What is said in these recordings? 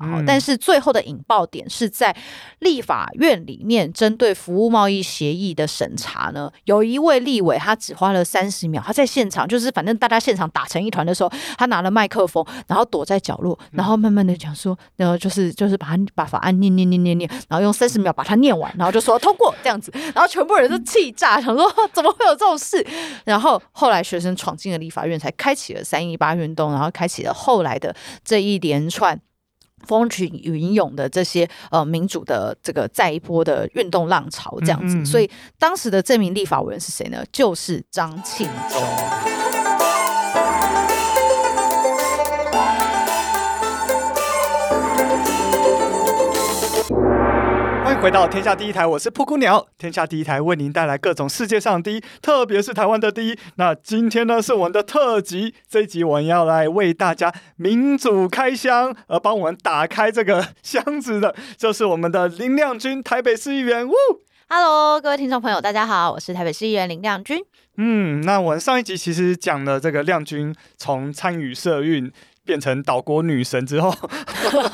然后，但是最后的引爆点是在立法院里面，针对服务贸易协议的审查呢，有一位立委他只花了三十秒，他在现场就是反正大家现场打成一团的时候，他拿了麦克风，然后躲在角落，然后慢慢的讲说，然后就是就是把他把法案念念念念念，然后用三十秒把它念完，然后就说通过这样子，然后全部人都气炸，想说怎么会有这种事？然后后来学生闯进了立法院，才开启了三一八运动，然后开启了后来的这一连串。风起云涌的这些呃民主的这个再一波的运动浪潮这样子，嗯嗯，所以当时的这名立法委员是谁呢？就是张庆忠。回到天下第一台，我是布谷鸟。天下第一台为您带来各种世界上第一，特别是台湾的第一。那今天呢是我们的特辑，这一集我们要来为大家民主开箱，而帮我们打开这个箱子的，就是我们的林亮君，台北市议员。呜，Hello，各位听众朋友，大家好，我是台北市议员林亮君。嗯，那我们上一集其实讲了这个亮君从参与社运。变成岛国女神之后，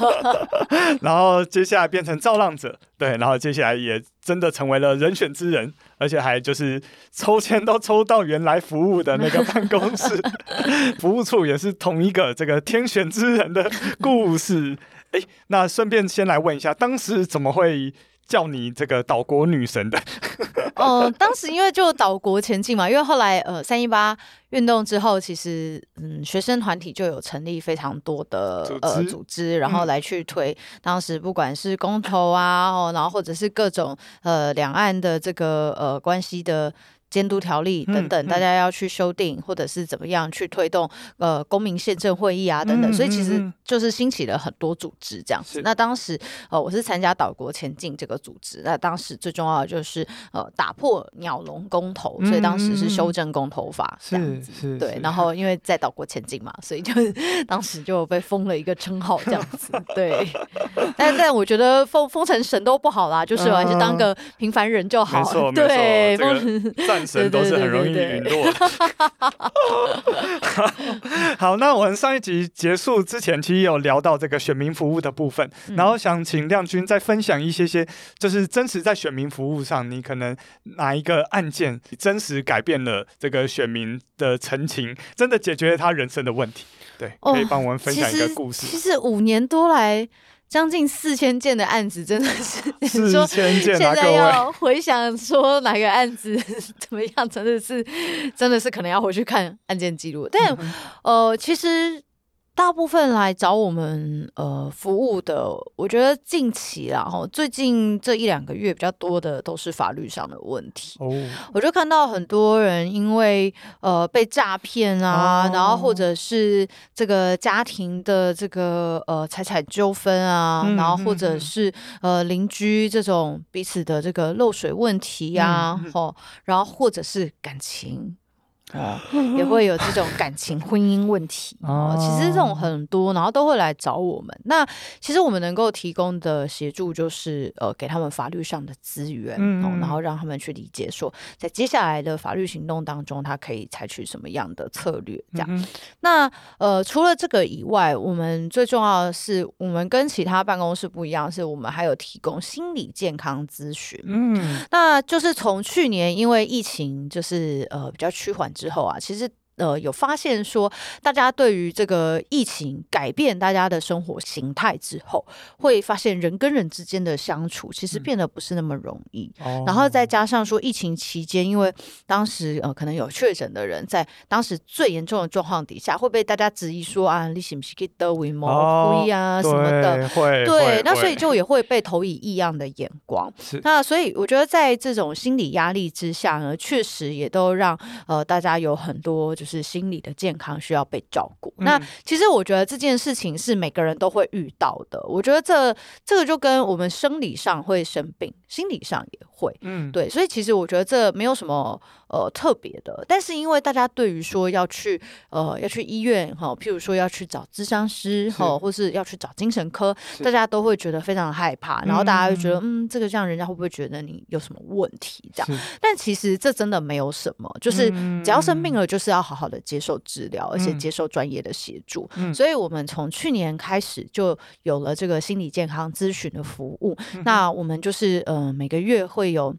然后接下来变成造浪者，对，然后接下来也真的成为了人选之人，而且还就是抽签都抽到原来服务的那个办公室，服务处也是同一个这个天选之人的故事。哎，那顺便先来问一下，当时怎么会叫你这个岛国女神的？哦、呃，当时因为就岛国前进嘛，因为后来呃三一八运动之后，其实嗯学生团体就有成立非常多的呃组织，然后来去推当时不管是公投啊，哦，然后或者是各种呃两岸的这个呃关系的。监督条例等等，大家要去修订，或者是怎么样去推动呃公民宪政会议啊等等，所以其实就是兴起了很多组织这样子。那当时呃我是参加岛国前进这个组织，那当时最重要的就是呃打破鸟笼公投，所以当时是修正公投法这样子。对，然后因为在岛国前进嘛，所以就当时就被封了一个称号这样子。对，但但我觉得封封成神都不好啦，就是我还是当个平凡人就好。对，封。神都是很容易陨落。好，那我们上一集结束之前，其实有聊到这个选民服务的部分，嗯、然后想请亮君再分享一些些，就是真实在选民服务上，你可能哪一个案件真实改变了这个选民的陈情，真的解决了他人生的问题？对，可以帮我们分享一个故事。哦、其实，其实五年多来。将近四千件的案子，真的是 四千件。现在要回想说哪个案子 怎么样，真的是，真的是可能要回去看案件记录。但呃，其实。大部分来找我们呃服务的，我觉得近期然后最近这一两个月比较多的都是法律上的问题。哦，我就看到很多人因为呃被诈骗啊，哦、然后或者是这个家庭的这个呃财产纠纷啊，嗯、然后或者是呃邻居这种彼此的这个漏水问题呀、啊，嗯、哦，然后或者是感情。哦，也会有这种感情婚姻问题哦。其实这种很多，然后都会来找我们。那其实我们能够提供的协助就是呃，给他们法律上的资源，嗯，然后让他们去理解说，在接下来的法律行动当中，他可以采取什么样的策略。这样。那呃，除了这个以外，我们最重要的是，我们跟其他办公室不一样，是我们还有提供心理健康咨询。嗯，那就是从去年因为疫情就是呃比较趋缓。之后啊，其实。呃，有发现说，大家对于这个疫情改变大家的生活形态之后，会发现人跟人之间的相处其实变得不是那么容易。嗯、然后再加上说，疫情期间，因为当时呃可能有确诊的人，在当时最严重的状况底下，会被大家质疑说啊，你是不是给得为模糊啊什么的？会对，那所以就也会被投以异样的眼光。是那所以我觉得在这种心理压力之下呢，确实也都让呃大家有很多就是心理的健康需要被照顾。嗯、那其实我觉得这件事情是每个人都会遇到的。我觉得这这个就跟我们生理上会生病，心理上也会。嗯，对。所以其实我觉得这没有什么呃特别的。但是因为大家对于说要去呃要去医院哈，譬如说要去找咨商师哈，或是要去找精神科，大家都会觉得非常害怕，然后大家就觉得嗯，嗯，这个这样人家会不会觉得你有什么问题这样？但其实这真的没有什么，就是只要生病了，就是要好好的接受治疗，而且接受专业的协助。所以我们从去年开始就有了这个心理健康咨询的服务。那我们就是呃每个月会有。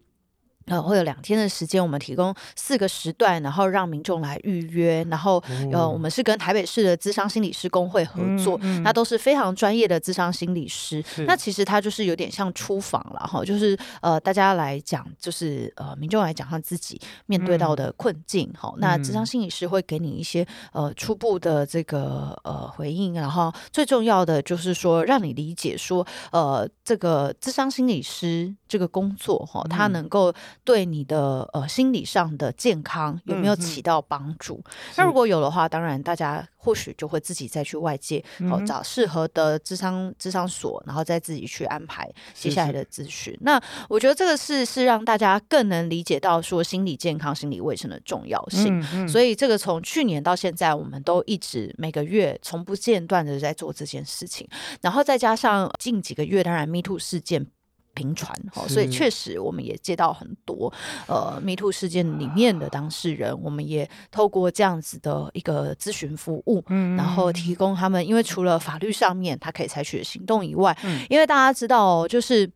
呃，会有两天的时间，我们提供四个时段，然后让民众来预约。然后，呃，我们是跟台北市的咨商心理师工会合作，嗯嗯、那都是非常专业的咨商心理师。那其实他就是有点像出访了哈，就是呃，大家来讲，就是呃，民众来讲他自己面对到的困境哈。嗯、那咨商心理师会给你一些呃初步的这个呃回应，然后最重要的就是说，让你理解说，呃，这个咨商心理师这个工作哈，他能够。对你的呃心理上的健康有没有起到帮助？嗯、那如果有的话，当然大家或许就会自己再去外界哦找适合的智商智商所，然后再自己去安排接下来的咨询。是是那我觉得这个是是让大家更能理解到说心理健康、心理卫生的重要性。所以这个从去年到现在，我们都一直每个月从不间断的在做这件事情。然后再加上近几个月，当然 Me Too 事件。频传哈，所以确实我们也接到很多呃 MeToo 事件里面的当事人，我们也透过这样子的一个咨询服务，嗯，然后提供他们，因为除了法律上面他可以采取的行动以外，嗯，因为大家知道就是。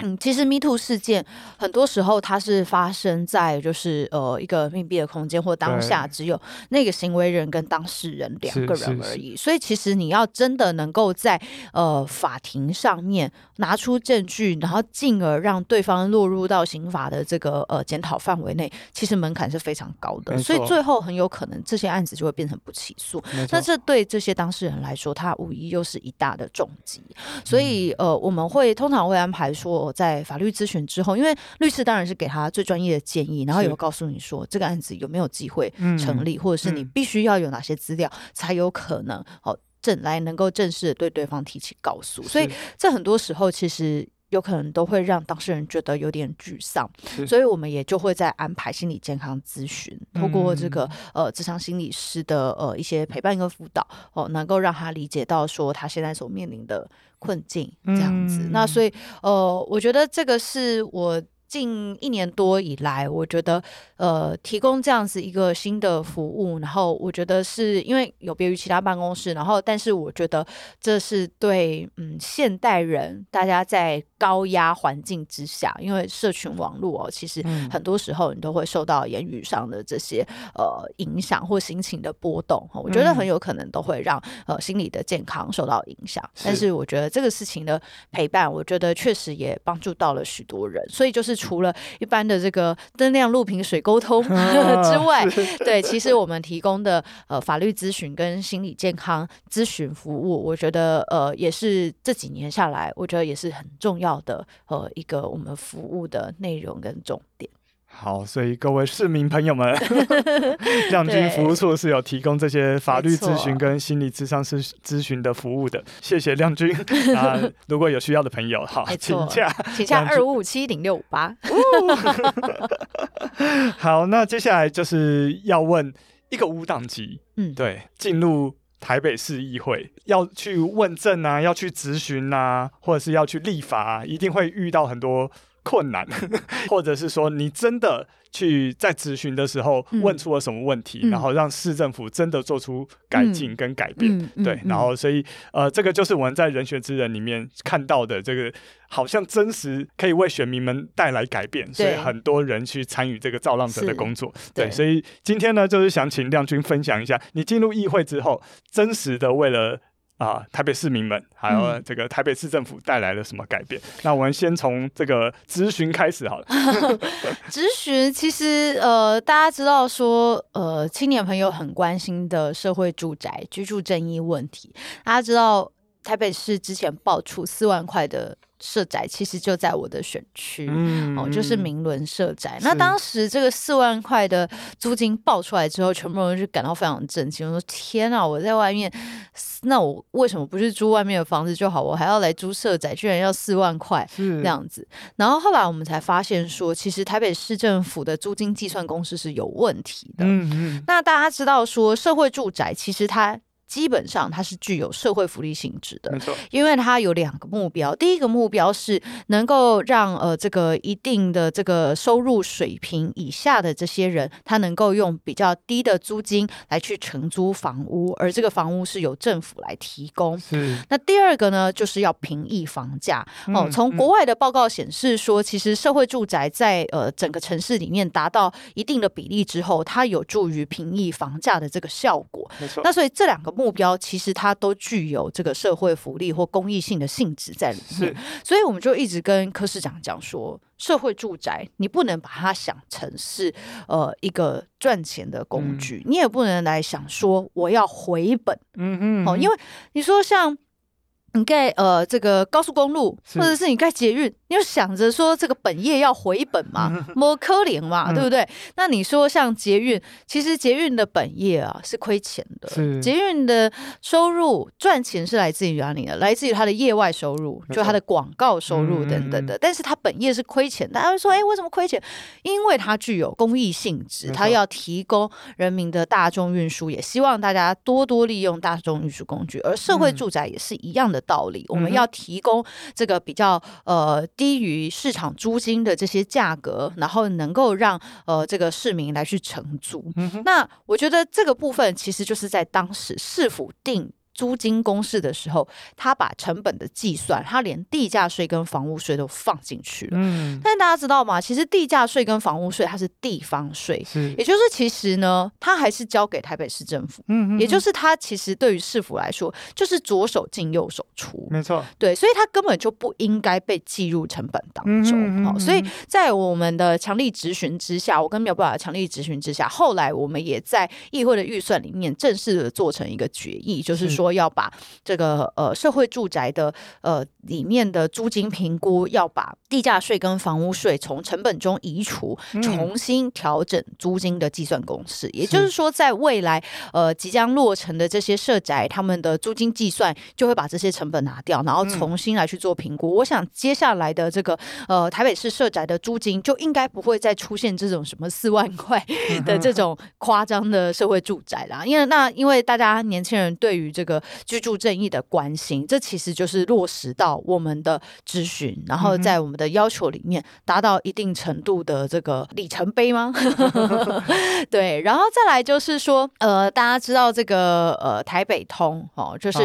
嗯，其实 Me Too 事件很多时候它是发生在就是呃一个密闭的空间或当下只有那个行为人跟当事人两个人而已，所以其实你要真的能够在呃法庭上面拿出证据，然后进而让对方落入到刑法的这个呃检讨范围内，其实门槛是非常高的，所以最后很有可能这些案子就会变成不起诉。那这对这些当事人来说，他无疑又是一大的重击。所以呃我们会通常会安排说。在法律咨询之后，因为律师当然是给他最专业的建议，然后也会告诉你说这个案子有没有机会成立，或者是你必须要有哪些资料才有可能哦正来能够正式的对对方提起告诉。所以这很多时候其实有可能都会让当事人觉得有点沮丧，所以我们也就会在安排心理健康咨询，透过这个呃智商心理师的呃一些陪伴跟辅导哦，能够让他理解到说他现在所面临的。困境这样子，嗯、那所以呃，我觉得这个是我。近一年多以来，我觉得呃，提供这样子一个新的服务，然后我觉得是因为有别于其他办公室，然后但是我觉得这是对嗯现代人大家在高压环境之下，因为社群网络哦，其实很多时候你都会受到言语上的这些呃影响或心情的波动，我觉得很有可能都会让呃心理的健康受到影响。但是我觉得这个事情的陪伴，我觉得确实也帮助到了许多人，所以就是。除了一般的这个灯亮录屏水沟通 之外，对，其实我们提供的呃法律咨询跟心理健康咨询服务，我觉得呃也是这几年下来，我觉得也是很重要的呃一个我们服务的内容跟重点。好，所以各位市民朋友们，亮君服务处是有提供这些法律咨询跟心理咨商师咨询的服务的。谢谢亮君啊！如果有需要的朋友，好，请假，请假二五五七零六五八。好，那接下来就是要问一个无党籍，嗯，对，进入台北市议会要去问政啊，要去质询啊，或者是要去立法啊，一定会遇到很多。困难，或者是说你真的去在咨询的时候问出了什么问题，嗯、然后让市政府真的做出改进跟改变，嗯嗯、对，然后所以呃，这个就是我们在人选之人里面看到的这个，好像真实可以为选民们带来改变，所以很多人去参与这个造浪者的工作，对，对，所以今天呢，就是想请亮君分享一下，你进入议会之后，真实的为了。啊，台北市民们，还有这个台北市政府带来了什么改变？嗯、那我们先从这个咨询开始好了。咨询其实呃，大家知道说呃，青年朋友很关心的社会住宅居住正义问题，大家知道。台北市之前爆出四万块的。社宅其实就在我的选区，嗯、哦，就是明伦社宅。那当时这个四万块的租金爆出来之后，全部人就感到非常震惊。我说：“天啊，我在外面，那我为什么不去租外面的房子就好？我还要来租社宅，居然要四万块这样子。”然后后来我们才发现说，其实台北市政府的租金计算公式是有问题的。嗯嗯。那大家知道说，社会住宅其实它。基本上它是具有社会福利性质的，没错，因为它有两个目标。第一个目标是能够让呃这个一定的这个收入水平以下的这些人，他能够用比较低的租金来去承租房屋，而这个房屋是由政府来提供。是。那第二个呢，就是要平抑房价。哦，从国外的报告显示说，其实社会住宅在呃整个城市里面达到一定的比例之后，它有助于平抑房价的这个效果。没错。那所以这两个。目标其实它都具有这个社会福利或公益性的性质在里面，是。所以我们就一直跟柯市长讲说，社会住宅你不能把它想成是呃一个赚钱的工具，嗯、你也不能来想说我要回本，嗯嗯，哦，因为你说像。你盖呃这个高速公路，或者是你盖捷运，你就想着说这个本业要回本嘛，摸柯林嘛，对不对？那你说像捷运，其实捷运的本业啊是亏钱的，捷运的收入赚钱是来自于哪里的？来自于它的业外收入，就它的广告收入等等的。但是它本业是亏钱的，大家会说，哎，为什么亏钱？因为它具有公益性质，它要提供人民的大众运输，也希望大家多多利用大众运输工具。而社会住宅也是一样的。道理，我们要提供这个比较呃低于市场租金的这些价格，然后能够让呃这个市民来去承租。嗯、那我觉得这个部分其实就是在当时市府定。租金公式的时候，他把成本的计算，他连地价税跟房屋税都放进去了。嗯，但大家知道吗？其实地价税跟房屋税它是地方税，是，也就是其实呢，它还是交给台北市政府。嗯嗯，也就是它其实对于市府来说，就是左手进右手出。没错，对，所以它根本就不应该被计入成本当中。好，所以在我们的强力质询之下，我跟苗博雅强力质询之下，后来我们也在议会的预算里面正式的做成一个决议，就是说。要把这个呃社会住宅的呃里面的租金评估，要把地价税跟房屋税从成本中移除，重新调整租金的计算公式。嗯、也就是说，在未来呃即将落成的这些社宅，他们的租金计算就会把这些成本拿掉，然后重新来去做评估。嗯、我想接下来的这个呃台北市社宅的租金就应该不会再出现这种什么四万块的这种夸张的社会住宅啦，因为那因为大家年轻人对于这个。居住正义的关心，这其实就是落实到我们的咨询，然后在我们的要求里面达到一定程度的这个里程碑吗？对，然后再来就是说，呃，大家知道这个呃台北通哦，就是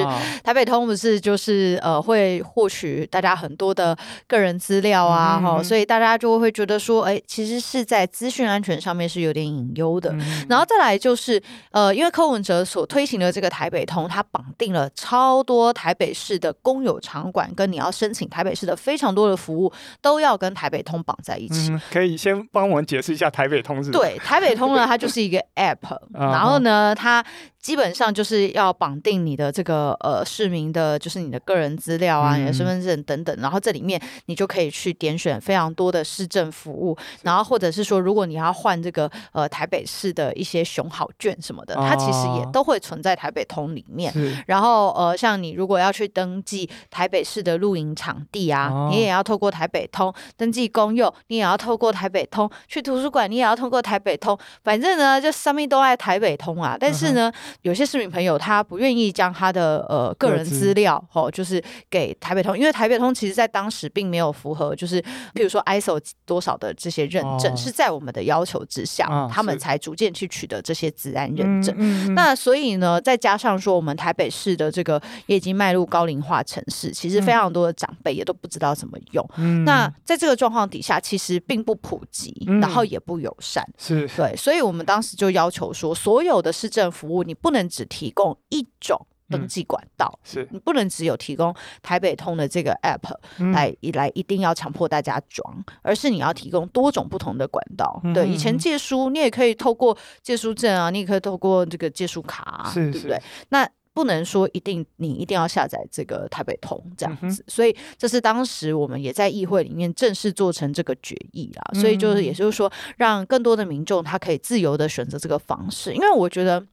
台北通不是就是呃会获取大家很多的个人资料啊，哈、哦，所以大家就会觉得说，哎，其实是在资讯安全上面是有点隐忧的。然后再来就是呃，因为柯文哲所推行的这个台北通，它绑定了超多台北市的公有场馆，跟你要申请台北市的非常多的服务，都要跟台北通绑在一起。嗯、可以先帮我们解释一下台北通是？对，台北通呢，它就是一个 App，然后呢，它。基本上就是要绑定你的这个呃市民的，就是你的个人资料啊，你的身份证等等，然后这里面你就可以去点选非常多的市政服务，然后或者是说，如果你要换这个呃台北市的一些熊好券什么的，它其实也都会存在台北通里面。然后呃，像你如果要去登记台北市的露营场地啊，你也要透过台北通登记公用，你也要透过台北通去图书馆，你也要透过台北通，反正呢就上面都爱台北通啊，但是呢。有些市民朋友他不愿意将他的呃个人资料哦，就是给台北通，因为台北通其实在当时并没有符合，就是比如说 ISO 多少的这些认证，是在我们的要求之下，他们才逐渐去取得这些资安认证。那所以呢，再加上说我们台北市的这个也已经迈入高龄化城市，其实非常多的长辈也都不知道怎么用。那在这个状况底下，其实并不普及，然后也不友善。是。对，所以我们当时就要求说，所有的市政服务你不能只提供一种登记管道，嗯、是你不能只有提供台北通的这个 app 来、嗯、来一定要强迫大家装，而是你要提供多种不同的管道。嗯、对，以前借书你也可以透过借书证啊，你也可以透过这个借书卡、啊，对不对？那不能说一定你一定要下载这个台北通这样子，嗯、所以这是当时我们也在议会里面正式做成这个决议啦。所以就是也就是说，让更多的民众他可以自由的选择这个方式，因为我觉得。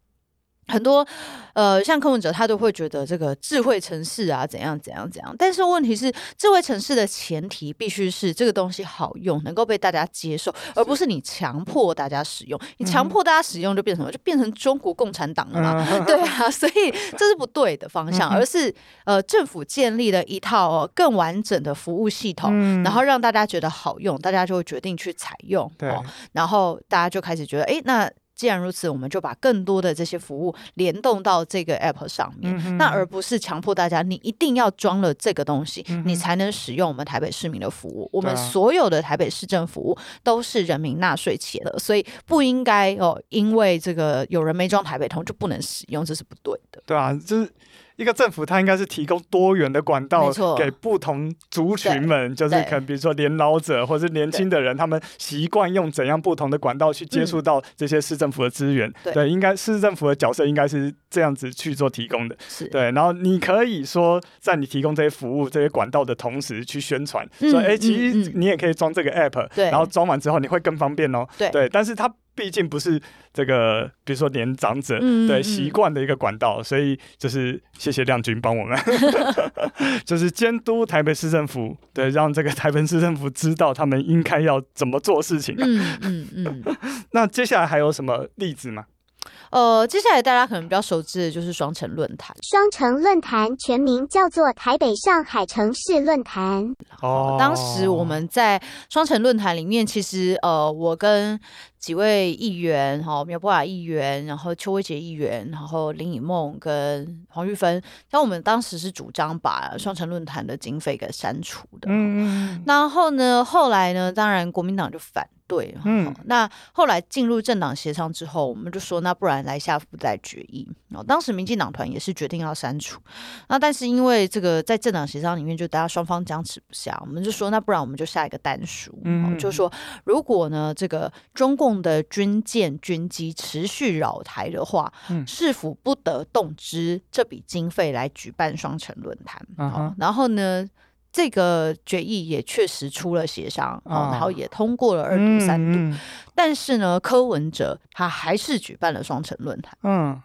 很多，呃，像柯文哲，他都会觉得这个智慧城市啊，怎样怎样怎样。但是问题是，智慧城市的前提必须是这个东西好用，能够被大家接受，而不是你强迫大家使用。你强迫大家使用，就变成什么？就变成中国共产党了嘛？嗯、对啊，所以这是不对的方向，而是呃，政府建立了一套更完整的服务系统，嗯、然后让大家觉得好用，大家就会决定去采用。对、哦，然后大家就开始觉得，哎，那。既然如此，我们就把更多的这些服务联动到这个 app 上面，嗯、那而不是强迫大家你一定要装了这个东西，嗯、你才能使用我们台北市民的服务。嗯、我们所有的台北市政服务都是人民纳税钱的，所以不应该哦，因为这个有人没装台北通就不能使用，这是不对的。对啊，就是。一个政府，它应该是提供多元的管道给不同族群们，就是可能比如说年老者或者是年轻的人，他们习惯用怎样不同的管道去接触到这些市政府的资源。对，应该市政府的角色应该是这样子去做提供的。是对，然后你可以说在你提供这些服务、这些管道的同时去宣传，说哎，其实你也可以装这个 app，然后装完之后你会更方便哦。对，但是它。毕竟不是这个，比如说年长者对习惯的一个管道，所以就是谢谢亮君帮我们，就是监督台北市政府，对，让这个台北市政府知道他们应该要怎么做事情啊。嗯嗯嗯。那接下来还有什么例子吗？呃，接下来大家可能比较熟知的就是双城论坛。双城论坛全名叫做台北上海城市论坛。哦，当时我们在双城论坛里面，其实呃，我跟几位议员，哈，苗博雅议员，然后邱威杰议员，然后林以梦跟黄玉芬，像我们当时是主张把双城论坛的经费给删除的。嗯，然后呢，后来呢，当然国民党就反。对，嗯，那后来进入政党协商之后，我们就说，那不然来下不再决议。当时民进党团也是决定要删除，那但是因为这个在政党协商里面，就大家双方僵持不下，我们就说，那不然我们就下一个单数，嗯，就说如果呢这个中共的军舰军机持续扰台的话，嗯，是否不得动之这笔经费来举办双城论坛？然后呢？这个决议也确实出了协商，哦，然后也通过了二读三读，嗯嗯、但是呢，柯文哲他还是举办了双城论坛。嗯，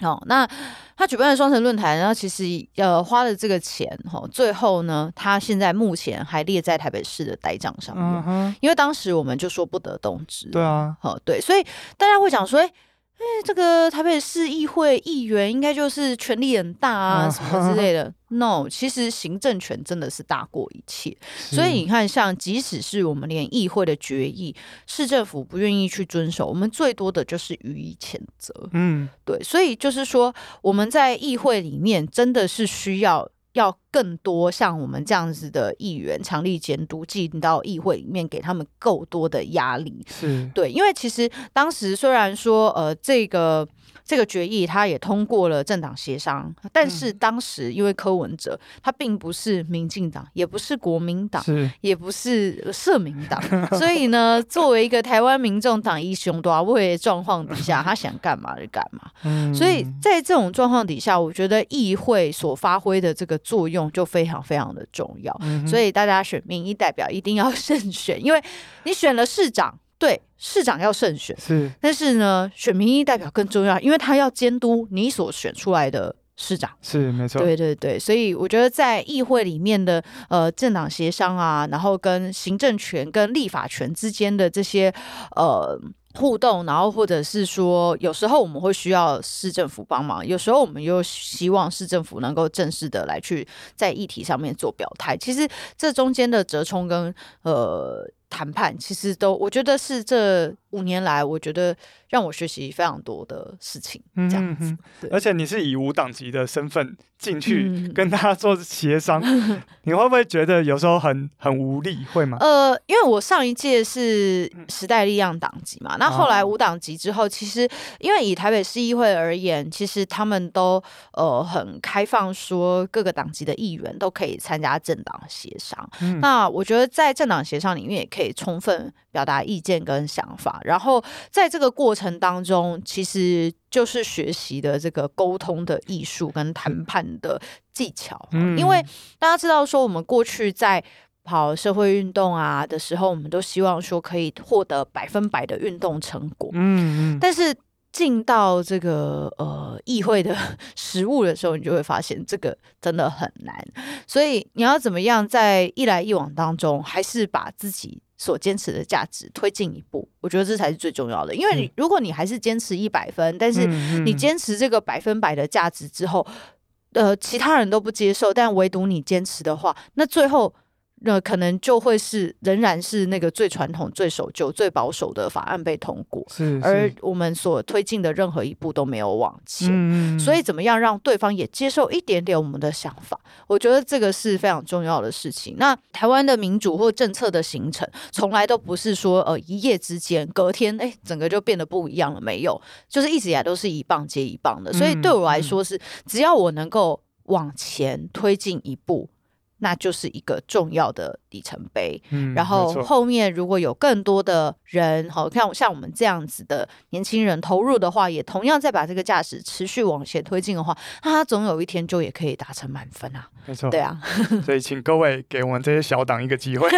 好、哦，那他举办的双城论坛，然后其实呃花了这个钱，哈、哦，最后呢，他现在目前还列在台北市的呆账上面，嗯、哼因为当时我们就说不得动之。对啊，好、哦，对，所以大家会讲说，哎。哎，这个台北市议会议员应该就是权力很大啊，什么之类的。No，其实行政权真的是大过一切。所以你看，像即使是我们连议会的决议，市政府不愿意去遵守，我们最多的就是予以谴责。嗯，对。所以就是说，我们在议会里面真的是需要。要更多像我们这样子的议员强力监督进到议会里面，给他们够多的压力。是对，因为其实当时虽然说呃这个。这个决议他也通过了政党协商，但是当时因为柯文哲他并不是民进党，也不是国民党，也不是社民党，所以呢，作为一个台湾民众党一雄多位状况底下，他想干嘛就干嘛。嗯，所以在这种状况底下，我觉得议会所发挥的这个作用就非常非常的重要。嗯，所以大家选民意代表一定要 慎选，因为你选了市长。对，市长要慎选，是，但是呢，选民意代表更重要，因为他要监督你所选出来的市长，是没错，对对对，所以我觉得在议会里面的呃政党协商啊，然后跟行政权跟立法权之间的这些呃互动，然后或者是说，有时候我们会需要市政府帮忙，有时候我们又希望市政府能够正式的来去在议题上面做表态，其实这中间的折冲跟呃。谈判其实都，我觉得是这五年来，我觉得让我学习非常多的事情，这样子。而且你是以无党籍的身份进去跟大家做协商，嗯、你会不会觉得有时候很很无力？会吗？呃，因为我上一届是时代力量党籍嘛，那后来无党籍之后，其实因为以台北市议会而言，其实他们都呃很开放，说各个党籍的议员都可以参加政党协商。嗯、那我觉得在政党协商里面也可以。可以充分表达意见跟想法。然后在这个过程当中，其实就是学习的这个沟通的艺术跟谈判的技巧。嗯，因为大家知道说，我们过去在跑社会运动啊的时候，我们都希望说可以获得百分百的运动成果。嗯嗯，但是。进到这个呃议会的 实务的时候，你就会发现这个真的很难。所以你要怎么样在一来一往当中，还是把自己所坚持的价值推进一步？我觉得这才是最重要的。因为你如果你还是坚持一百分，但是你坚持这个百分百的价值之后，呃，其他人都不接受，但唯独你坚持的话，那最后。那可能就会是仍然是那个最传统、最守旧、最保守的法案被通过，是是，而我们所推进的任何一步都没有往前。嗯，所以，怎么样让对方也接受一点点我们的想法？我觉得这个是非常重要的事情。那台湾的民主或政策的形成，从来都不是说呃一夜之间，隔天哎整个就变得不一样了，没有，就是一直以来都是一棒接一棒的。所以对我来说是，只要我能够往前推进一步。那就是一个重要的里程碑。嗯，然后后面如果有更多的人，好，像像我们这样子的年轻人投入的话，也同样再把这个价值持续往前推进的话，那他总有一天就也可以达成满分啊。没错，对啊。所以请各位给我们这些小党一个机会，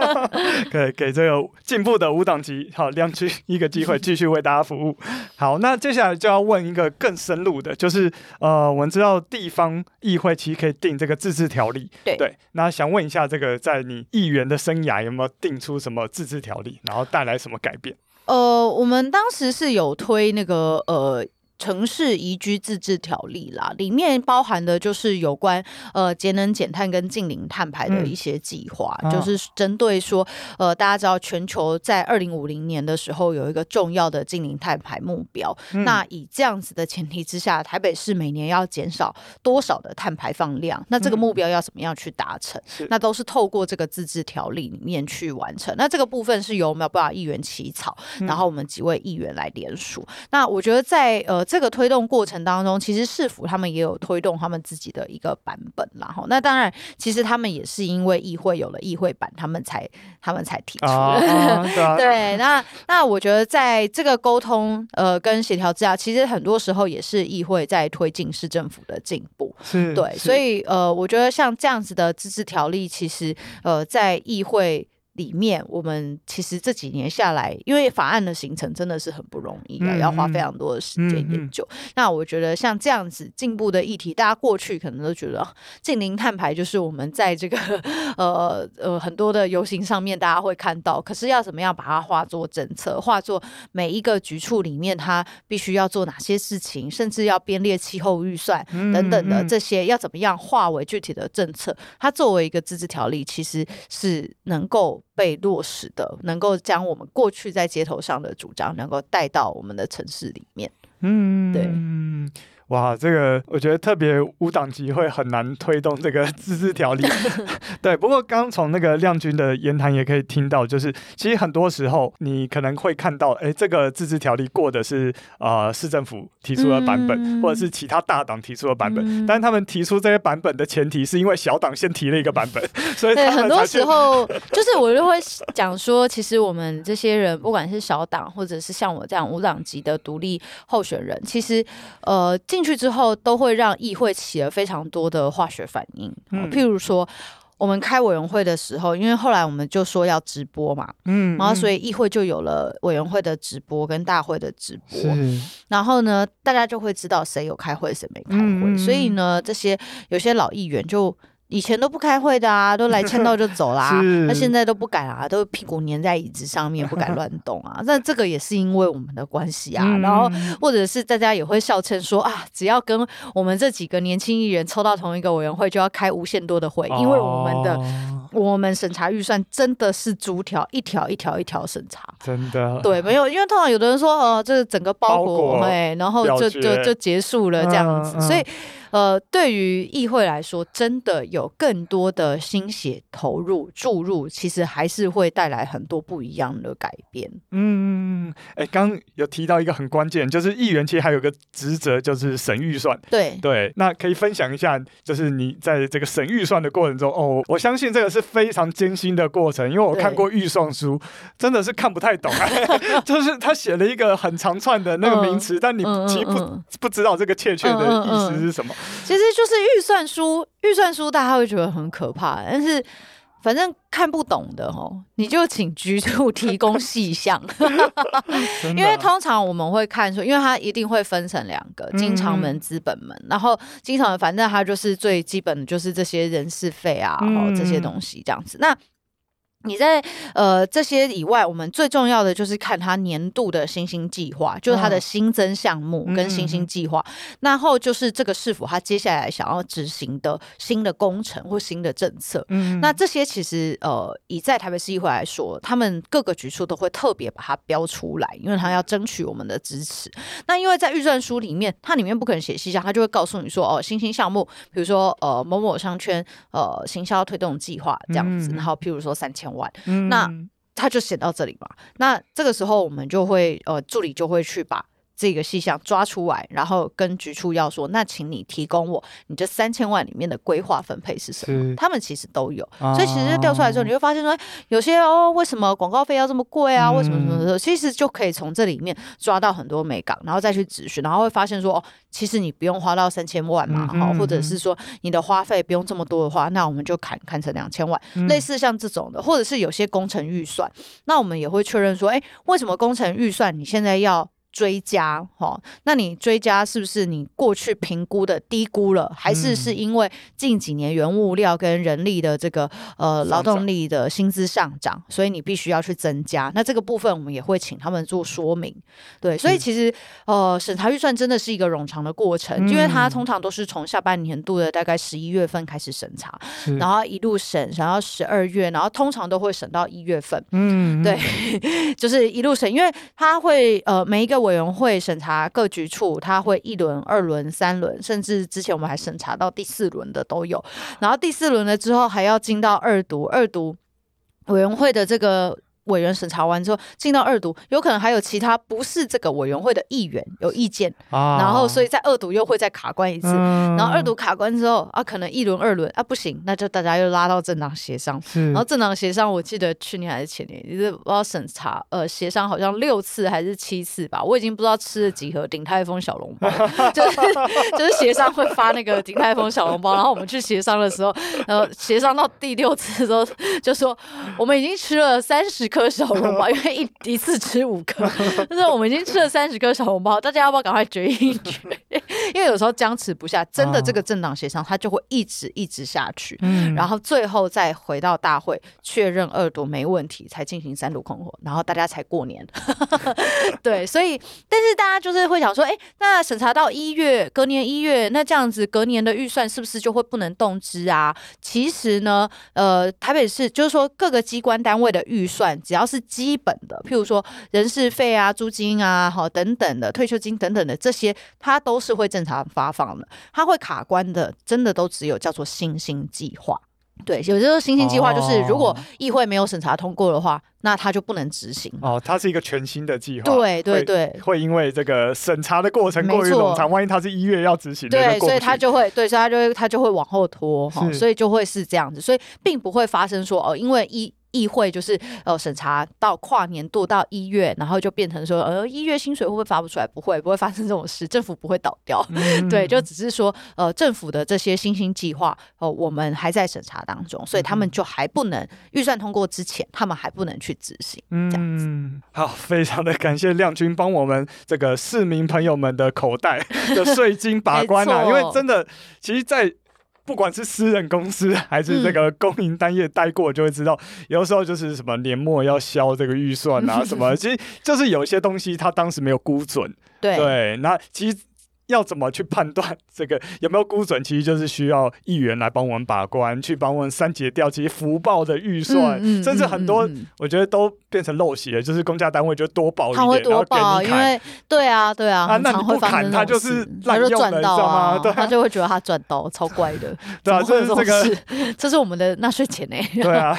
给给这个进步的五党级好亮区一个机会，继续为大家服务。好，那接下来就要问一个更深入的，就是呃，我们知道地方议会其实可以定这个自治条例，对。对，那想问一下，这个在你议员的生涯有没有定出什么自治条例，然后带来什么改变？呃，我们当时是有推那个呃。城市宜居自治条例啦，里面包含的就是有关呃节能减碳跟净零碳排的一些计划，嗯、就是针对说呃大家知道全球在二零五零年的时候有一个重要的净零碳排目标，嗯、那以这样子的前提之下，台北市每年要减少多少的碳排放量？那这个目标要怎么样去达成？嗯、那都是透过这个自治条例里面去完成。那这个部分是由没有办法议员起草，然后我们几位议员来联署。嗯、那我觉得在呃。这个推动过程当中，其实市府他们也有推动他们自己的一个版本啦。哈，那当然，其实他们也是因为议会有了议会版，他们才他们才提出。啊 啊、对，那那我觉得在这个沟通呃跟协调之下，其实很多时候也是议会在推进市政府的进步。是对，所以呃，我觉得像这样子的自治条例，其实呃在议会。里面，我们其实这几年下来，因为法案的形成真的是很不容易的，嗯、要花非常多的时间研究。嗯嗯、那我觉得像这样子进步的议题，大家过去可能都觉得近零碳排就是我们在这个呃呃很多的游行上面大家会看到，可是要怎么样把它化作政策，化作每一个局处里面它必须要做哪些事情，甚至要编列气候预算等等的这些，要怎么样化为具体的政策？它作为一个自治条例，其实是能够。被落实的，能够将我们过去在街头上的主张，能够带到我们的城市里面。嗯，对。哇，这个我觉得特别无党籍会很难推动这个 自治条例。对，不过刚从那个亮君的言谈也可以听到，就是其实很多时候你可能会看到，哎，这个自治条例过的是呃市政府提出的版本，嗯、或者是其他大党提出的版本，嗯、但是他们提出这些版本的前提是因为小党先提了一个版本，所以对很多时候就是我就会讲说，其实我们这些人不管是小党或者是像我这样无党籍的独立候选人，其实呃。进去之后，都会让议会起了非常多的化学反应。嗯，譬如说，我们开委员会的时候，因为后来我们就说要直播嘛，嗯，然后所以议会就有了委员会的直播跟大会的直播。是然后呢，大家就会知道谁有开会，谁没开会。嗯，所以呢，这些有些老议员就。以前都不开会的啊，都来签到就走啦。那现在都不敢啊，都屁股粘在椅子上面，不敢乱动啊。那这个也是因为我们的关系啊。嗯、然后或者是大家也会笑称说啊，只要跟我们这几个年轻艺人抽到同一个委员会，就要开无限多的会，哦、因为我们的我们审查预算真的是逐条一条一条一条审查。真的？对，没有，因为通常有的人说哦，这整个包裹，哎，然后就就就结束了这样子，嗯嗯、所以。呃，对于议会来说，真的有更多的心血投入注入，其实还是会带来很多不一样的改变。嗯，哎，刚刚有提到一个很关键，就是议员其实还有个职责，就是审预算。对对，那可以分享一下，就是你在这个审预算的过程中，哦，我相信这个是非常艰辛的过程，因为我看过预算书，真的是看不太懂，就是他写了一个很长串的那个名词，嗯、但你其实不、不知道这个确切的意思是什么。其实就是预算书，预算书大家会觉得很可怕，但是反正看不懂的哦，你就请局处提供细项，因为通常我们会看说，因为它一定会分成两个经常门、资本门，然后经常门反正它就是最基本的就是这些人事费啊，然后这些东西这样子，那。你在呃这些以外，我们最重要的就是看他年度的新兴计划，就是他的新增项目跟新兴计划。然、嗯、后就是这个是否他接下来想要执行的新的工程或新的政策。嗯，那这些其实呃以在台北市议会来说，他们各个局处都会特别把它标出来，因为他要争取我们的支持。那因为在预算书里面，它里面不可能写细项，他就会告诉你说哦，新兴项目，比如说呃某某商圈呃行销推动计划这样子，然后譬如说三千。嗯、那他就写到这里嘛。那这个时候我们就会呃，助理就会去把这个细项抓出来，然后跟局处要说，那请你提供我你这三千万里面的规划分配是什么？他们其实都有，哦、所以其实调出来之后，你会发现说，有些哦，为什么广告费要这么贵啊？为什么什么的？其实就可以从这里面抓到很多美港，然后再去咨询，然后会发现说，哦，其实你不用花到三千万嘛，哈、嗯，或者是说你的花费不用这么多的话，那我们就砍砍成两千万，嗯、类似像这种的，或者是有些工程预算，那我们也会确认说，哎，为什么工程预算你现在要？追加哈，那你追加是不是你过去评估的低估了，还是是因为近几年原物料跟人力的这个呃劳动力的薪资上涨，所以你必须要去增加？那这个部分我们也会请他们做说明。对，所以其实呃审查预算真的是一个冗长的过程，因为它通常都是从下半年度的大概十一月份开始审查，然后一路审审到十二月，然后通常都会审到一月份。嗯，对，就是一路审，因为它会呃每一个。委员会审查各局处，他会一轮、二轮、三轮，甚至之前我们还审查到第四轮的都有。然后第四轮了之后，还要进到二读，二读委员会的这个。委员审查完之后进到二读，有可能还有其他不是这个委员会的议员有意见，啊、然后所以在二读又会再卡关一次，嗯、然后二读卡关之后啊，可能一轮二轮啊不行，那就大家又拉到政党协商，然后政党协商，我记得去年还是前年，就是不知道审查呃协商好像六次还是七次吧，我已经不知道吃了几盒鼎泰丰小笼包，就是 就是协商会发那个鼎泰丰小笼包，然后我们去协商的时候，呃协商到第六次的时候就说我们已经吃了三十颗小笼包，因为一一次吃五颗，就是我们已经吃了三十颗小笼包，大家要不要赶快决一决？因为有时候僵持不下，真的这个政党协商，它就会一直一直下去，嗯，然后最后再回到大会确认二读没问题，才进行三读空火，然后大家才过年。对，所以但是大家就是会想说，哎，那审查到一月，隔年一月，那这样子隔年的预算是不是就会不能动支啊？其实呢，呃，台北市就是说各个机关单位的预算。只要是基本的，譬如说人事费啊、租金啊、好等等的退休金等等的这些，它都是会正常发放的。它会卡关的，真的都只有叫做新兴计划。对，有这个新兴计划，就是如果议会没有审查通过的话，哦、那它就不能执行。哦，它是一个全新的计划。对对对会，会因为这个审查的过程过于冗长，万一它是一月要执行的，对，所以它就会，对，所以它就会，它就会往后拖哈，是所以就会是这样子，所以并不会发生说哦，因为一。议会就是呃审查到跨年度到一月，然后就变成说呃一月薪水会不会发不出来？不会，不会发生这种事，政府不会倒掉。嗯、对，就只是说呃政府的这些新兴计划哦，我们还在审查当中，所以他们就还不能预算通过之前，他们还不能去执行。这样子。嗯，好，非常的感谢亮君帮我们这个市民朋友们的口袋 的税金把关啊，因为真的，其实，在不管是私人公司还是这个公营单业待过，就会知道，有时候就是什么年末要销这个预算啊，什么，其实就是有些东西他当时没有估准。对对，那其实要怎么去判断这个有没有估准？其实就是需要议员来帮我们把关，去帮我们删节调集福报的预算，嗯嗯、甚至很多、我觉得都变成陋习了，就是公家单位就多报一点，他会多报，因为对啊对啊，啊那你不砍他就是滥用的，你知道吗？对，他就会觉得他赚到，超乖的。对啊，这是这个，这是我们的纳税钱呢。对啊，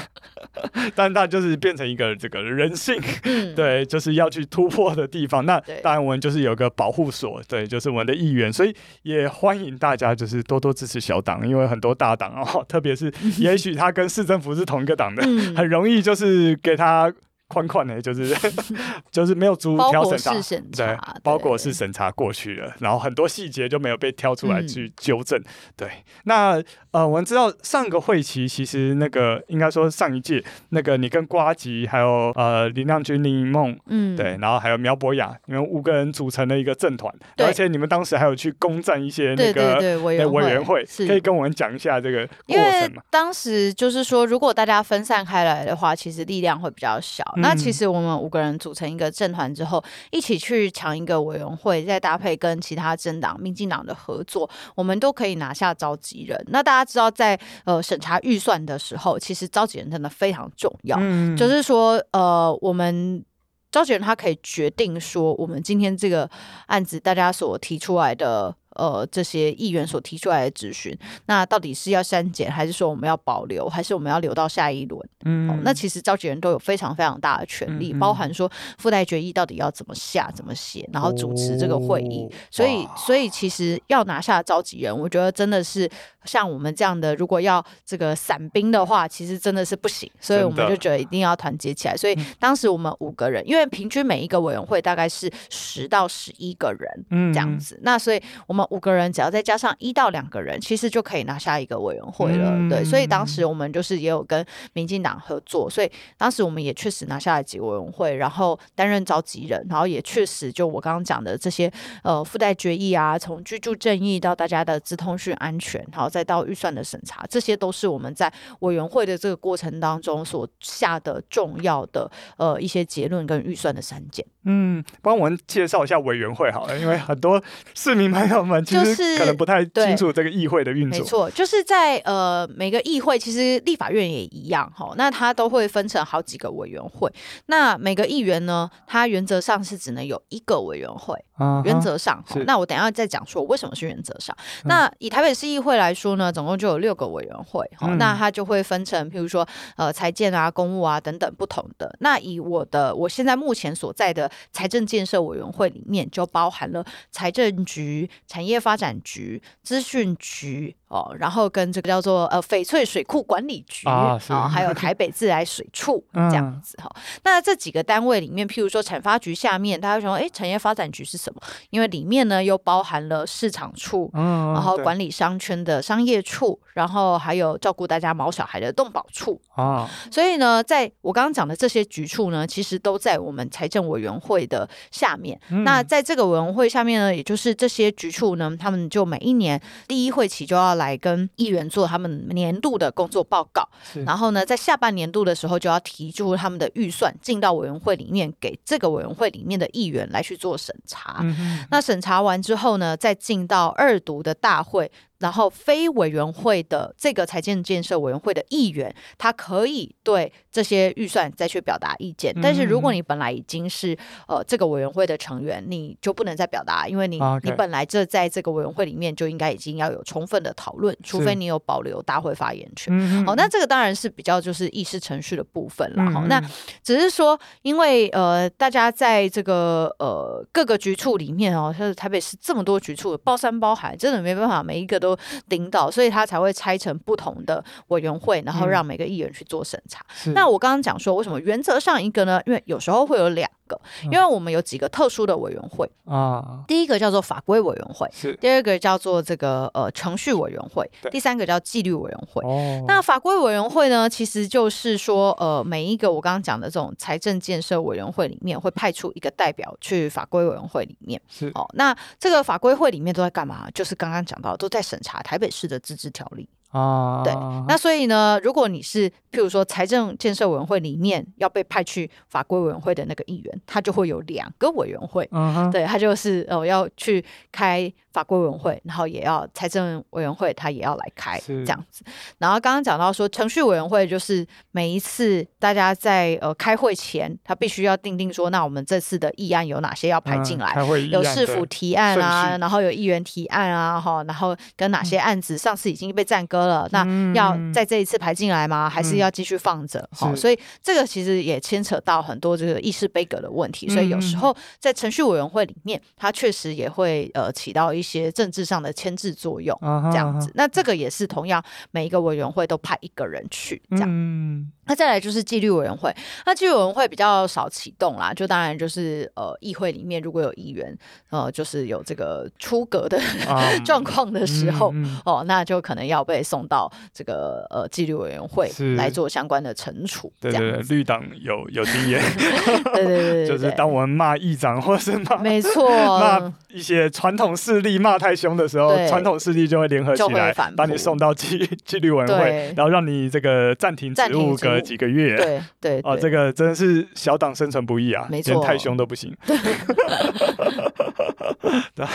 但他就是变成一个这个人性，嗯、对，就是要去突破的地方。那当然我们就是有个保护所，对，就是我们的。议员，所以也欢迎大家就是多多支持小党，因为很多大党哦，特别是 也许他跟市政府是同一个党的，很容易就是给他。宽宽的，就是 就是没有逐条审查，审查对，包裹是审查过去了，然后很多细节就没有被挑出来去纠正。嗯、对，那呃，我们知道上个会期其实那个应该说上一届那个你跟瓜吉还有呃林亮君、林梦，嗯，对，然后还有苗博雅，你们五个人组成了一个政团，而且你们当时还有去攻占一些那个委员委员会，可以跟我们讲一下这个过程吗？当时就是说，如果大家分散开来的话，其实力量会比较小。那其实我们五个人组成一个政团之后，一起去抢一个委员会，再搭配跟其他政党、民进党的合作，我们都可以拿下召集人。那大家知道在，在呃审查预算的时候，其实召集人真的非常重要。嗯，就是说，呃，我们召集人他可以决定说，我们今天这个案子大家所提出来的。呃，这些议员所提出来的质询，那到底是要删减，还是说我们要保留，还是我们要留到下一轮？嗯、哦，那其实召集人都有非常非常大的权力，嗯、包含说附带决议到底要怎么下、怎么写，然后主持这个会议。哦、所以，所以其实要拿下召集人，我觉得真的是像我们这样的，如果要这个散兵的话，其实真的是不行。所以我们就觉得一定要团结起来。所以当时我们五个人，因为平均每一个委员会大概是十到十一个人这样子，嗯、那所以我们。五个人，只要再加上一到两个人，其实就可以拿下一个委员会了。嗯、对，所以当时我们就是也有跟民进党合作，所以当时我们也确实拿下了几个委员会，然后担任召集人，然后也确实就我刚刚讲的这些呃附带决议啊，从居住正义到大家的资通讯安全，然后再到预算的审查，这些都是我们在委员会的这个过程当中所下的重要的呃一些结论跟预算的删减。嗯，帮我们介绍一下委员会好了，因为很多市民朋友们其实可能不太清楚这个议会的运作。没错，就是在呃每个议会，其实立法院也一样哈，那它都会分成好几个委员会。那每个议员呢，他原则上是只能有一个委员会，啊、原则上。是那我等一下再讲说为什么是原则上。嗯、那以台北市议会来说呢，总共就有六个委员会，嗯、那它就会分成，譬如说呃财建啊、公务啊等等不同的。那以我的我现在目前所在的。财政建设委员会里面就包含了财政局、产业发展局、资讯局。哦，然后跟这个叫做呃翡翠水库管理局啊、哦，还有台北自来水处 这样子哈。嗯、那这几个单位里面，譬如说产发局下面，大家说，哎，产业发展局是什么？因为里面呢又包含了市场处，嗯、然后管理商圈的商业处，然后还有照顾大家毛小孩的动保处啊。所以呢，在我刚刚讲的这些局处呢，其实都在我们财政委员会的下面。嗯、那在这个委员会下面呢，也就是这些局处呢，他们就每一年第一会期就要。来跟议员做他们年度的工作报告，然后呢，在下半年度的时候就要提出他们的预算进到委员会里面，给这个委员会里面的议员来去做审查。那审查完之后呢，再进到二读的大会。然后非委员会的这个财政建设委员会的议员，他可以对这些预算再去表达意见。但是如果你本来已经是呃这个委员会的成员，你就不能再表达，因为你 Okay. 你本来这在这个委员会里面就应该已经要有充分的讨论，除非你有保留大会发言权。是好，那这个当然是比较就是议事程序的部分了。好，那只是说，因为呃大家在这个呃各个局处里面哦，像台北市这么多局处，包山包海，真的没办法每一个都。领导，所以他才会拆成不同的委员会，然后让每个议员去做审查。嗯、那我刚刚讲说，为什么原则上一个呢？因为有时候会有两个，因为我们有几个特殊的委员会啊。嗯、第一个叫做法规委员会，是第二个叫做这个呃程序委员会，第三个叫纪律委员会。哦、那法规委员会呢，其实就是说呃每一个我刚刚讲的这种财政建设委员会里面会派出一个代表去法规委员会里面。是哦，那这个法规会里面都在干嘛？就是刚刚讲到都在审。查台北市的自治条例啊，对，那所以呢，如果你是譬如说财政建设委员会里面要被派去法规委员会的那个议员，他就会有两个委员会，嗯、对他就是哦要去开。法规委员会，然后也要财政委员会，他也要来开这样子。然后刚刚讲到说，程序委员会就是每一次大家在呃开会前，他必须要定定说，那我们这次的议案有哪些要排进来？嗯、有市府提案啊，然后有议员提案啊，哈，然后跟哪些案子上次已经被暂搁了，嗯、那要在这一次排进来吗？还是要继续放着？好、嗯，所以这个其实也牵扯到很多这个议事杯格的问题。所以有时候在程序委员会里面，他确实也会呃起到一些政治上的牵制作用，这样子。那这个也是同样每一个委员会都派一个人去这样。嗯那再来就是纪律委员会，那纪律委员会比较少启动啦，就当然就是呃议会里面如果有议员呃就是有这个出格的、um, 状况的时候、嗯嗯、哦，那就可能要被送到这个呃纪律委员会来做相关的惩处。对对对，绿党有有经验，对，对，对对 对，就是当我们骂议长或是骂没错骂一些传统势力骂太凶的时候，传统势力就会联合起来把你送到纪纪律委员会，然后让你这个暂停职务个。几个月，对对哦，这个真的是小党生存不易啊，没错，连太凶都不行，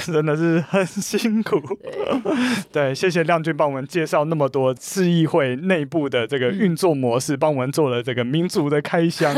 真的是很辛苦。对，谢谢亮君帮我们介绍那么多市议会内部的这个运作模式，帮我们做了这个民主的开箱。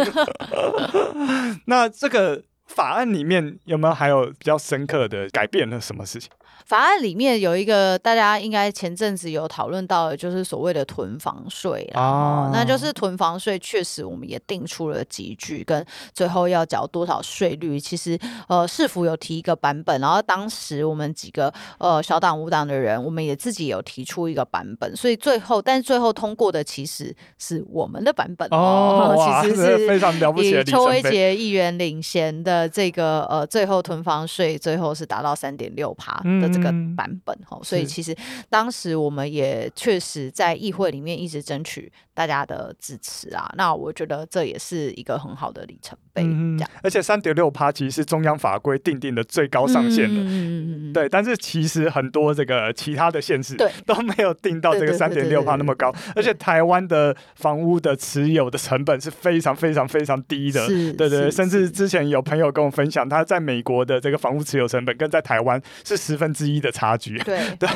那这个法案里面有没有还有比较深刻的改变了什么事情？法案里面有一个大家应该前阵子有讨论到的，就是所谓的囤房税哦，那就是囤房税确实我们也定出了几句，跟最后要缴多少税率。其实呃市府有提一个版本，然后当时我们几个呃小党无党的人，我们也自己有提出一个版本，所以最后但是最后通过的其实是我们的版本哦，其实是非常了不起的，以邱威杰议员领衔的这个呃最后囤房税最后是达到三点六趴的。这个版本哈，所以其实当时我们也确实在议会里面一直争取大家的支持啊。那我觉得这也是一个很好的里程碑。这样，而且三点六趴其实是中央法规定定的最高上限的。嗯嗯嗯对，但是其实很多这个其他的县市都没有定到这个三点六趴那么高。而且台湾的房屋的持有的成本是非常非常非常低的。对对对，甚至之前有朋友跟我分享，他在美国的这个房屋持有成本跟在台湾是十分之一的差距，对对，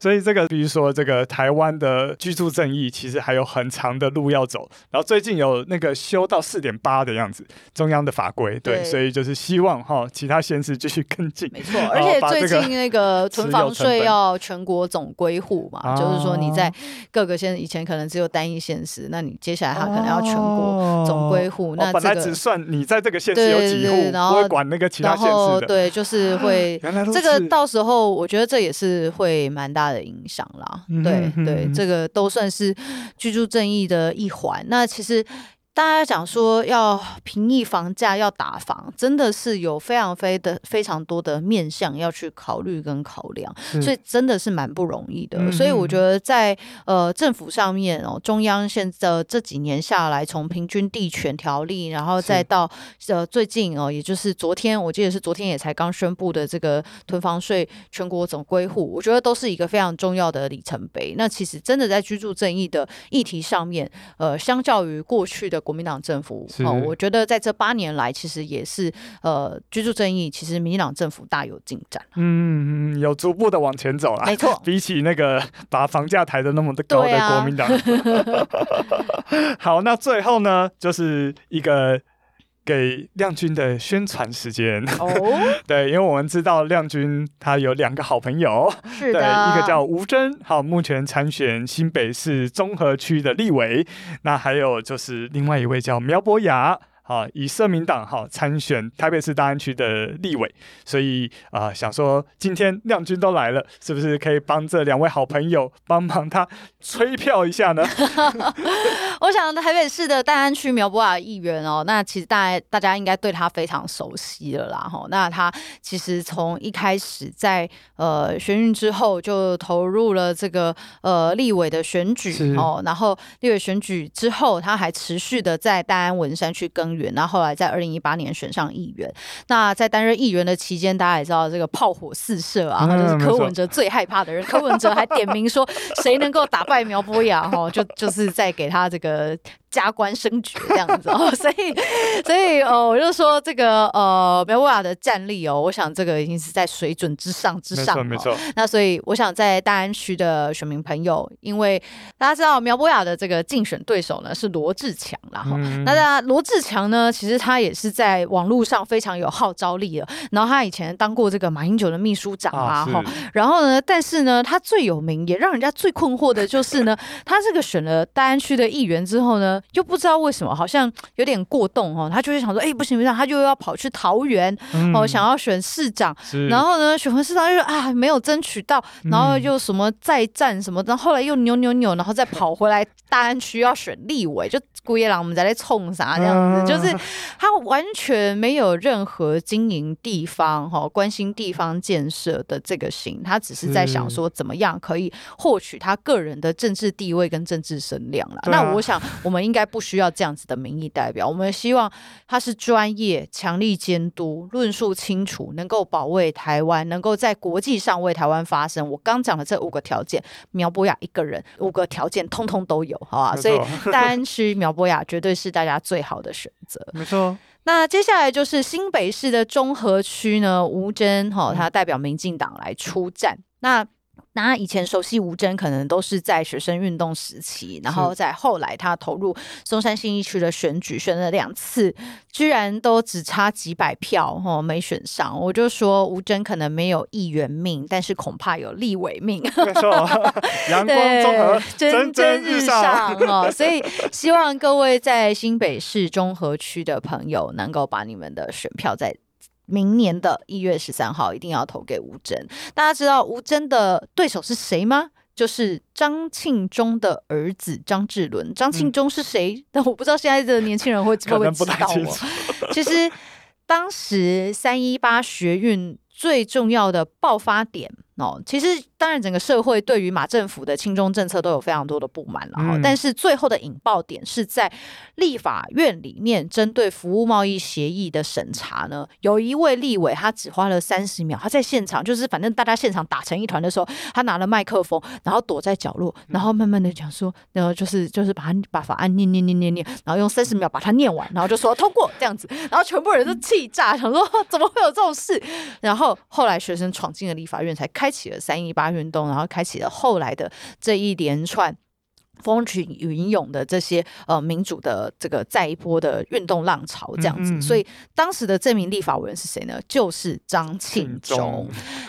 所以这个比如说这个台湾的居住正义，其实还有很长的路要走。然后最近有那个修到四点八的样子，中央的法规，对，对，所以就是希望哈其他县市继续跟进。没错，而且最近那个 存房税要全国总归户嘛，就是说你在各个县以前可能只有单一县市，那你接下来他可能要全国总归户。哦、那、这个、本来只算你在这个县市有几户，然后不会管那个其他县市的。对，就是会 这个到时候。我觉得这也是会蛮大的影响啦，对对，这个都算是居住正义的一环。那其实。大家讲说要平抑房价，要打房，真的是有非常非的非常多的面向要去考虑跟考量，所以真的是蛮不容易的。嗯、所以我觉得在呃政府上面哦，中央现在这几年下来，从平均地权条例，然后再到呃最近哦，也就是昨天，我记得是昨天也才刚宣布的这个囤房税全国总归户，我觉得都是一个非常重要的里程碑。那其实真的在居住正义的议题上面，呃，相较于过去的。国民党政府哦，我觉得在这八年来，其实也是呃居住正义，其实民进党政府大有进展。嗯嗯，有逐步的往前走了。没错，比起那个 把房价抬得那么的高的国民党。啊、好，那最后呢，就是一个。给亮君的宣传时间。哦，对，因为我们知道亮君他有两个好朋友，是的，对，一个叫吴峥，好，目前参选新北市中和区的立委，那还有就是另外一位叫苗博雅。好，以社民党好参选台北市大安区的立委，所以啊、呃，想说今天亮君都来了，是不是可以帮这两位好朋友帮忙他催票一下呢？我想台北市的大安区苗博雅议员哦，那其实大家大家应该对他非常熟悉了啦。哈，那他其实从一开始在呃选运之后就投入了这个呃立委的选举哦，然后立委选举之后，他还持续的在大安文山去跟。然后后来在二零一八年选上议员，那在担任议员的期间，大家也知道这个炮火四射啊，嗯、就是柯文哲最害怕的人。柯文哲还点名说，谁能够打败苗博雅，哈，就就是在给他这个。个加官升爵这样子哦。所以，所以呃，我就说这个呃苗博雅的战力哦，我想这个已经是在水准之上之上。没错，没错。那所以我想在大安区的选民朋友，因为大家知道苗博雅的这个竞选对手呢是罗志强啦哈。嗯、那罗志强呢，其实他也是在网络上非常有号召力的。然后他以前当过这个马英九的秘书长啊哈。然后呢，但是呢，他最有名也让人家最困惑的就是呢，他这个选了大安区的议员之后呢，又不知道为什么好像有点过动哦，他就会想说，哎，不行不行，他就要跑去桃园哦，想要选市长。然后呢，选完市长又啊没有争取到，然后又什么再战什么，然后后来又扭扭扭，然后再跑回来大安区要选立委，就姑爷郎我们在那冲啥这样子，就是他完全没有任何经营地方哈、关心地方建设的这个心，他只是在想说怎么样可以获取他个人的政治地位跟政治声量了。那我想我们应该不需要这样子的民意代表，我们希望他是专业、强力监督、论述清楚，能够保卫台湾，能够在国际上为台湾发声。我刚讲的这五个条件，苗博雅一个人五个条件通通都有，好吧？所以大安区苗博雅绝对是大家最好的选择。没错。那接下来就是新北市的中和区呢，吴峥哈，他代表民进党来出战。那那以前熟悉吴峥，可能都是在学生运动时期，然后在后来他投入松山新一区的选举，选了两次，居然都只差几百票哦，没选上。我就说吴峥可能没有议员命，但是恐怕有立委命。没错，阳光综合蒸蒸日上哦，所以希望各位在新北市中和区的朋友，能够把你们的选票在。明年的一月十三号一定要投给吴峥。大家知道吴峥的对手是谁吗？就是张庆忠的儿子张志伦。张庆忠是谁？嗯、但我不知道现在的年轻人会不会知道我。其实当时三一八学运最重要的爆发点哦，其实。当然，整个社会对于马政府的轻中政策都有非常多的不满了哈。嗯、但是最后的引爆点是在立法院里面，针对服务贸易协议的审查呢，有一位立委他只花了三十秒，他在现场就是反正大家现场打成一团的时候，他拿了麦克风，然后躲在角落，然后慢慢的讲说，然后就是就是把他把法案念念念念念，然后用三十秒把它念完，然后就说通过这样子，然后全部人都气炸，想说 怎么会有这种事？然后后来学生闯进了立法院，才开启了三一八运动，然后开启了后来的这一连串。风起云涌的这些呃民主的这个再一波的运动浪潮这样子，嗯嗯，所以当时的这名立法委员是谁呢？就是张庆忠。中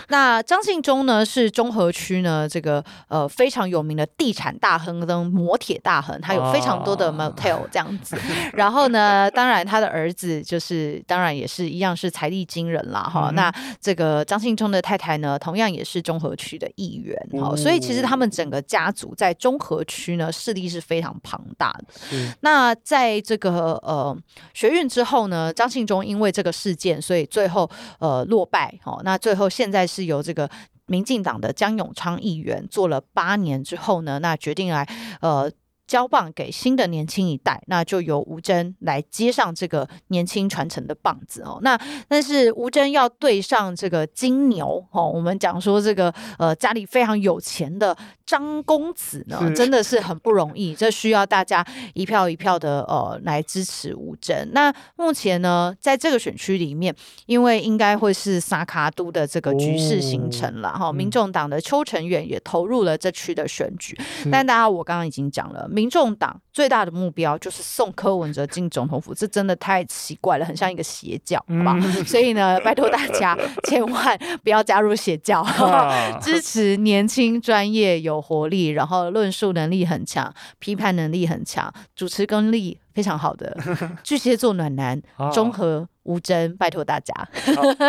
那张庆忠呢是中和区呢这个呃非常有名的地产大亨跟摩铁大亨，他有非常多的 motel 这样子。啊、然后呢，当然他的儿子就是当然也是一样是财力惊人啦哈。嗯、那这个张庆忠的太太呢，同样也是中和区的议员哈。哦、所以其实他们整个家族在中和区呢。势力是非常庞大的。那在这个呃学运之后呢，张庆忠因为这个事件，所以最后呃落败。哦，那最后现在是由这个民进党的江永昌议员做了八年之后呢，那决定来呃。交棒给新的年轻一代，那就由吴峥来接上这个年轻传承的棒子哦。那但是吴峥要对上这个金牛哦，我们讲说这个呃家里非常有钱的张公子呢，真的是很不容易，这需要大家一票一票的呃来支持吴峥。那目前呢，在这个选区里面，因为应该会是萨卡都的这个局势形成了哈，哦、民众党的邱成远也投入了这区的选举，但大家我刚刚已经讲了。民众党最大的目标就是送柯文哲进总统府，这真的太奇怪了，很像一个邪教，好吧？嗯、所以呢，拜托大家千万不要加入邪教，啊、支持年轻、专业、有活力，然后论述能力很强、批判能力很强、主持功力非常好的 巨蟹座暖男中和吴真，拜托大家，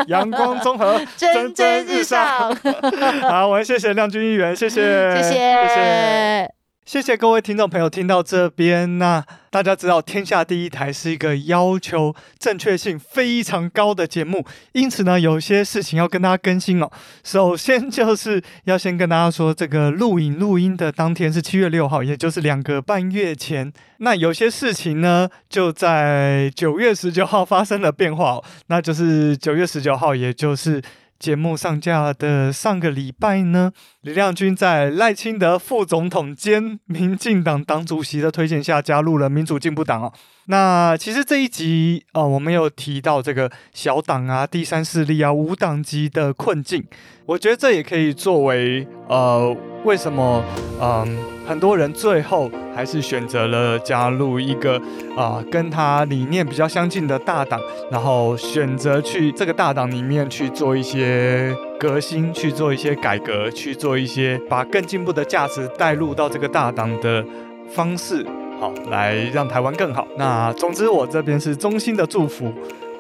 阳光综合蒸蒸日上。好，我们谢谢亮君议员，谢谢，谢谢，谢谢。谢谢各位听众朋友听到这边，那大家知道天下第一台是一个要求正确性非常高的节目，因此呢，有些事情要跟大家更新哦。首先就是要先跟大家说，这个录影录音的当天是七月六号，也就是两个半月前。那有些事情呢，就在九月十九号发生了变化，那就是九月十九号，也就是。节目上架的上个礼拜呢，李亮君在赖清德副总统兼民进党党主席的推荐下，加入了民主进步党哦。那其实这一集啊、我们有提到这个小党啊、第三势力啊、无党籍的困境，我觉得这也可以作为呃，为什么嗯、很多人最后还是选择了加入一个啊、跟他理念比较相近的大党，然后选择去这个大党里面去做一些革新，去做一些改革，去做一些把更进步的价值带入到这个大党的方式。好，来让台湾更好。那总之，我这边是衷心的祝福，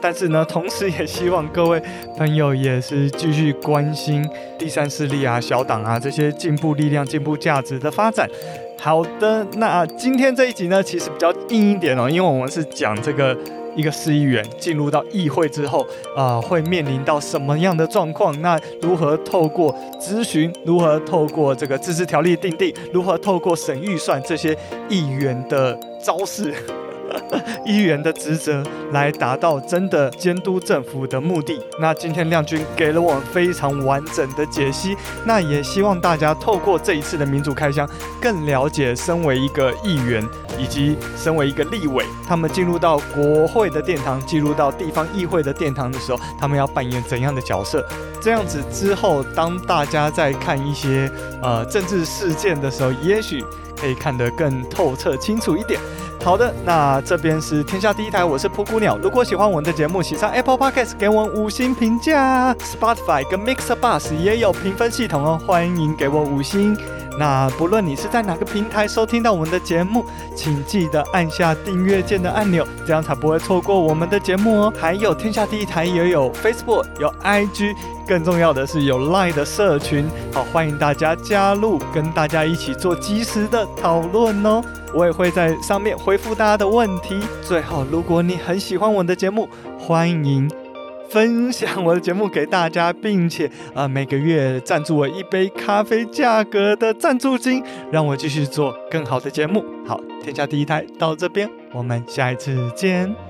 但是呢，同时也希望各位朋友也是继续关心第三势力啊、小党啊这些进步力量、进步价值的发展。好的，那今天这一集呢，其实比较硬一点哦，因为我们是讲这个。一个市议员进入到议会之后，啊、会面临到什么样的状况？那如何透过咨询，如何透过这个自治条例订定，如何透过审预算这些议员的招式？议员的职责来达到真的监督政府的目的。那今天亮君给了我们非常完整的解析。那也希望大家透过这一次的民主开箱，更了解身为一个议员以及身为一个立委，他们进入到国会的殿堂，进入到地方议会的殿堂的时候，他们要扮演怎样的角色？这样子之后，当大家在看一些呃政治事件的时候，也许可以看得更透彻、清楚一点。好的，那这边是天下第一台，我是蒲谷鸟。如果喜欢我们的节目，请上 Apple Podcast 给我五星评价。Spotify 跟 Mixer Bus 也有评分系统哦，欢迎给我五星。那不论你是在哪个平台收听到我们的节目，请记得按下订阅键的按钮，这样才不会错过我们的节目哦。还有天下第一台也有 Facebook，有 IG，更重要的是有 Line 的社群，好，欢迎大家加入，跟大家一起做即时的讨论哦。我也会在上面回复大家的问题。最后，如果你很喜欢我的节目，欢迎分享我的节目给大家，并且啊、呃、每个月赞助我一杯咖啡价格的赞助金，让我继续做更好的节目。好，天下第一台到这边，我们下一次见。